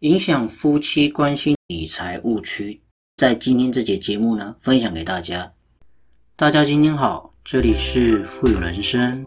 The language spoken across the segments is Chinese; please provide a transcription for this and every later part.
影响夫妻关系理财误区，在今天这节节目呢，分享给大家。大家今天好，这里是富有人生。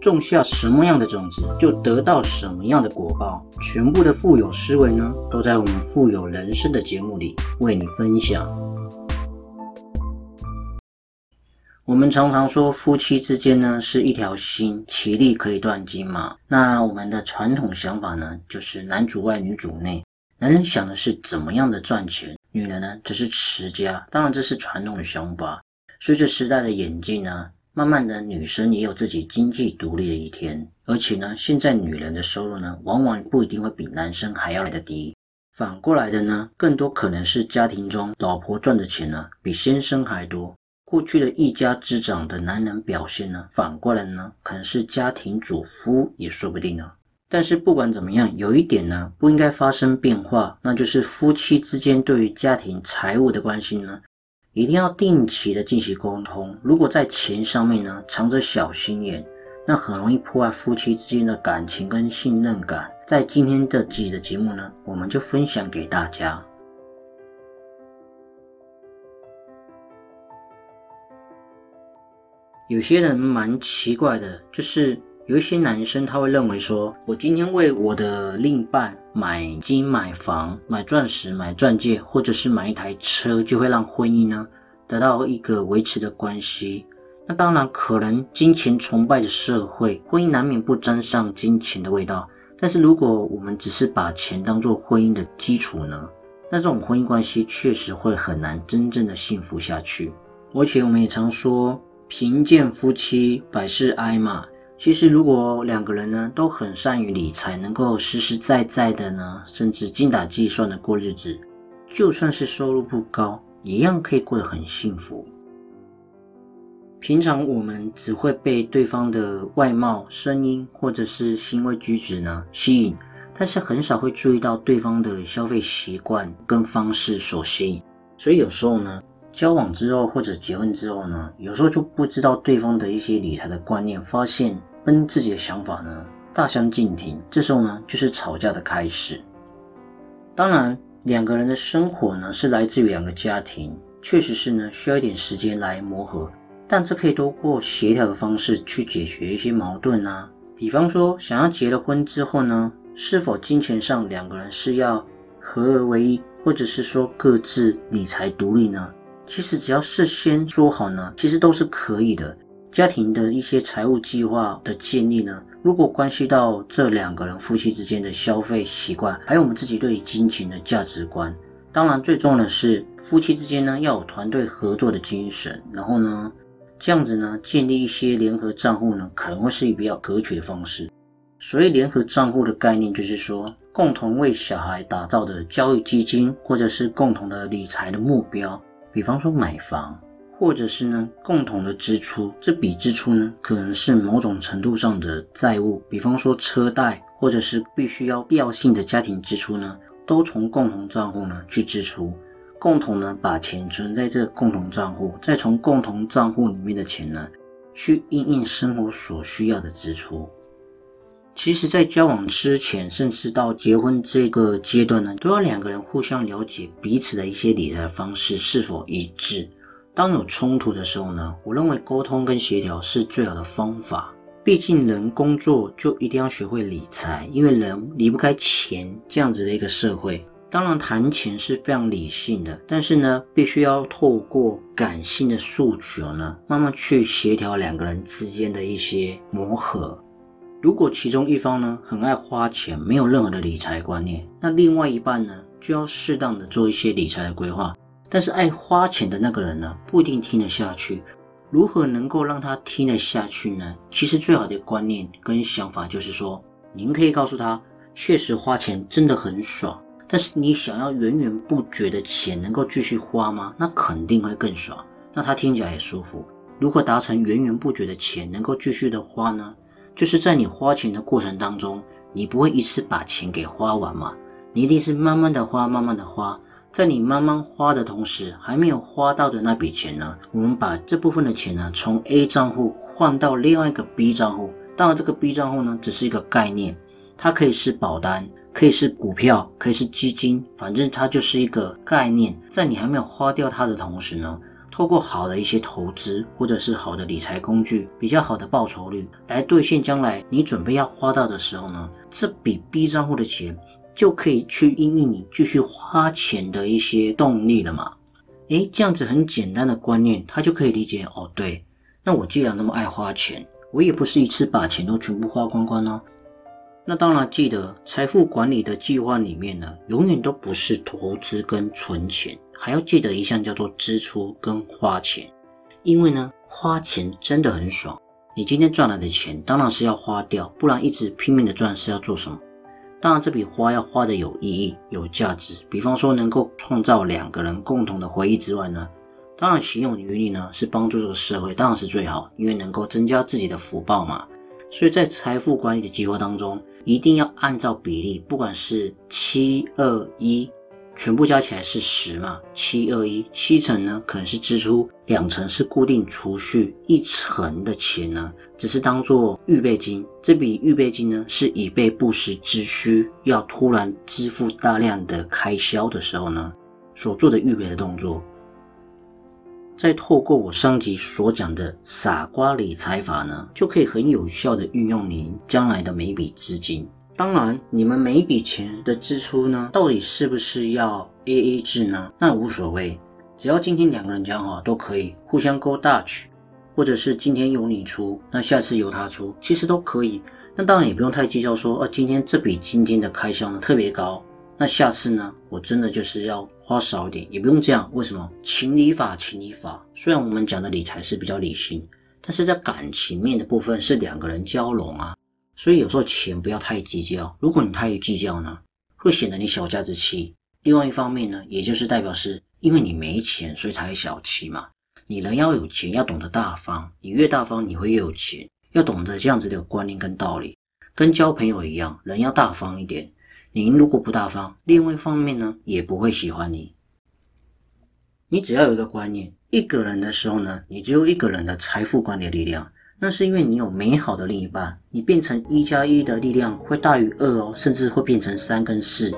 种下什么样的种子就得到什么样的果报。全部的富有思维呢，都在我们富有人生的节目里为你分享。我们常常说夫妻之间呢是一条心，其利可以断金嘛。那我们的传统想法呢，就是男主外女主内，男人想的是怎么样的赚钱，女人呢只是持家。当然这是传统的想法。随着时代的演进呢，慢慢的女生也有自己经济独立的一天。而且呢，现在女人的收入呢，往往不一定会比男生还要来的低。反过来的呢，更多可能是家庭中老婆赚的钱呢，比先生还多。过去的一家之长的男人表现呢，反过来呢，可能是家庭主夫也说不定呢。但是不管怎么样，有一点呢，不应该发生变化，那就是夫妻之间对于家庭财务的关系呢，一定要定期的进行沟通。如果在钱上面呢，藏着小心眼，那很容易破坏夫妻之间的感情跟信任感。在今天这集的节目呢，我们就分享给大家。有些人蛮奇怪的，就是有一些男生他会认为说，我今天为我的另一半买金、买房、买钻石、买钻戒，或者是买一台车，就会让婚姻呢得到一个维持的关系。那当然，可能金钱崇拜的社会，婚姻难免不沾上金钱的味道。但是如果我们只是把钱当做婚姻的基础呢，那这种婚姻关系确实会很难真正的幸福下去。而且我们也常说。贫贱夫妻百事哀嘛。其实，如果两个人呢都很善于理财，能够实实在在的呢，甚至精打细算的过日子，就算是收入不高，一样可以过得很幸福。平常我们只会被对方的外貌、声音或者是行为举止呢吸引，但是很少会注意到对方的消费习惯跟方式所吸引。所以有时候呢。交往之后或者结婚之后呢，有时候就不知道对方的一些理财的观念，发现跟自己的想法呢大相径庭，这时候呢就是吵架的开始。当然，两个人的生活呢是来自于两个家庭，确实是呢需要一点时间来磨合，但这可以通过协调的方式去解决一些矛盾啊。比方说，想要结了婚之后呢，是否金钱上两个人是要合而为一，或者是说各自理财独立呢？其实只要事先说好呢，其实都是可以的。家庭的一些财务计划的建立呢，如果关系到这两个人夫妻之间的消费习惯，还有我们自己对金钱的价值观，当然最重要的是夫妻之间呢要有团队合作的精神。然后呢，这样子呢建立一些联合账户呢，可能会是一比较可取的方式。所以联合账户的概念就是说，共同为小孩打造的教育基金，或者是共同的理财的目标。比方说买房，或者是呢共同的支出，这笔支出呢可能是某种程度上的债务，比方说车贷，或者是必须要必要性的家庭支出呢，都从共同账户呢去支出，共同呢把钱存在这共同账户，再从共同账户里面的钱呢去应应生活所需要的支出。其实，在交往之前，甚至到结婚这个阶段呢，都要两个人互相了解彼此的一些理财方式是否一致。当有冲突的时候呢，我认为沟通跟协调是最好的方法。毕竟，人工作就一定要学会理财，因为人离不开钱这样子的一个社会。当然，谈钱是非常理性的，但是呢，必须要透过感性的诉求呢，慢慢去协调两个人之间的一些磨合。如果其中一方呢很爱花钱，没有任何的理财观念，那另外一半呢就要适当的做一些理财的规划。但是爱花钱的那个人呢不一定听得下去。如何能够让他听得下去呢？其实最好的观念跟想法就是说，您可以告诉他，确实花钱真的很爽，但是你想要源源不绝的钱能够继续花吗？那肯定会更爽，那他听起来也舒服。如何达成源源不绝的钱能够继续的花呢？就是在你花钱的过程当中，你不会一次把钱给花完嘛？你一定是慢慢的花，慢慢的花。在你慢慢花的同时，还没有花到的那笔钱呢，我们把这部分的钱呢，从 A 账户换到另外一个 B 账户。当然，这个 B 账户呢，只是一个概念，它可以是保单，可以是股票，可以是基金，反正它就是一个概念。在你还没有花掉它的同时呢，透过好的一些投资，或者是好的理财工具，比较好的报酬率，来兑现将来你准备要花到的时候呢，这笔 B 账户的钱。就可以去应应你继续花钱的一些动力了嘛？诶，这样子很简单的观念，他就可以理解哦。对，那我既然那么爱花钱，我也不是一次把钱都全部花光光哦。那当然记得财富管理的计划里面呢，永远都不是投资跟存钱，还要记得一项叫做支出跟花钱。因为呢，花钱真的很爽。你今天赚来的钱当然是要花掉，不然一直拼命的赚是要做什么？当然，这笔花要花的有意义、有价值。比方说，能够创造两个人共同的回忆之外呢，当然行有余力呢，是帮助这个社会，当然是最好，因为能够增加自己的福报嘛。所以在财富管理的计划当中，一定要按照比例，不管是七二一。全部加起来是十嘛？七二一，七成呢可能是支出，两成是固定储蓄，一成的钱呢只是当做预备金。这笔预备金呢是以备不时之需，要突然支付大量的开销的时候呢所做的预备的动作。再透过我上集所讲的傻瓜理财法呢，就可以很有效的运用您将来的每一笔资金。当然，你们每一笔钱的支出呢，到底是不是要 A A 制呢？那无所谓，只要今天两个人讲好都可以，互相 Go Dutch，或者是今天由你出，那下次由他出，其实都可以。那当然也不用太计较说，哦，今天这笔今天的开销呢特别高，那下次呢，我真的就是要花少一点，也不用这样。为什么？情理法，情理法。虽然我们讲的理财是比较理性，但是在感情面的部分是两个人交融啊。所以有时候钱不要太计较，如果你太计较呢，会显得你小家子气。另外一方面呢，也就是代表是因为你没钱，所以才会小气嘛。你人要有钱，要懂得大方，你越大方，你会越有钱。要懂得这样子的观念跟道理，跟交朋友一样，人要大方一点。您如果不大方，另外一方面呢，也不会喜欢你。你只要有一个观念，一个人的时候呢，你只有一个人的财富管理力量。那是因为你有美好的另一半，你变成一加一的力量会大于二哦，甚至会变成三跟四。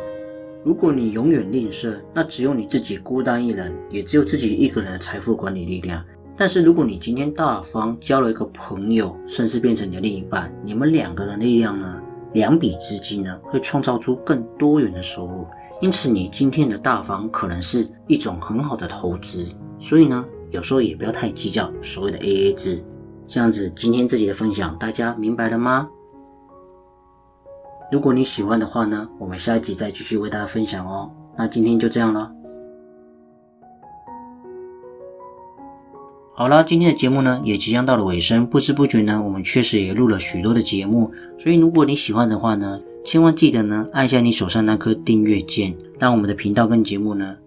如果你永远吝啬，那只有你自己孤单一人，也只有自己一个人的财富管理力量。但是如果你今天大方交了一个朋友，甚至变成你的另一半，你们两个人的力量呢，两笔资金呢，会创造出更多元的收入。因此，你今天的大方可能是一种很好的投资。所以呢，有时候也不要太计较所谓的 A A 制。这样子，今天自己的分享大家明白了吗？如果你喜欢的话呢，我们下一集再继续为大家分享哦。那今天就这样了。好了，今天的节目呢也即将到了尾声，不知不觉呢，我们确实也录了许多的节目。所以如果你喜欢的话呢，千万记得呢按下你手上那颗订阅键，让我们的频道跟节目呢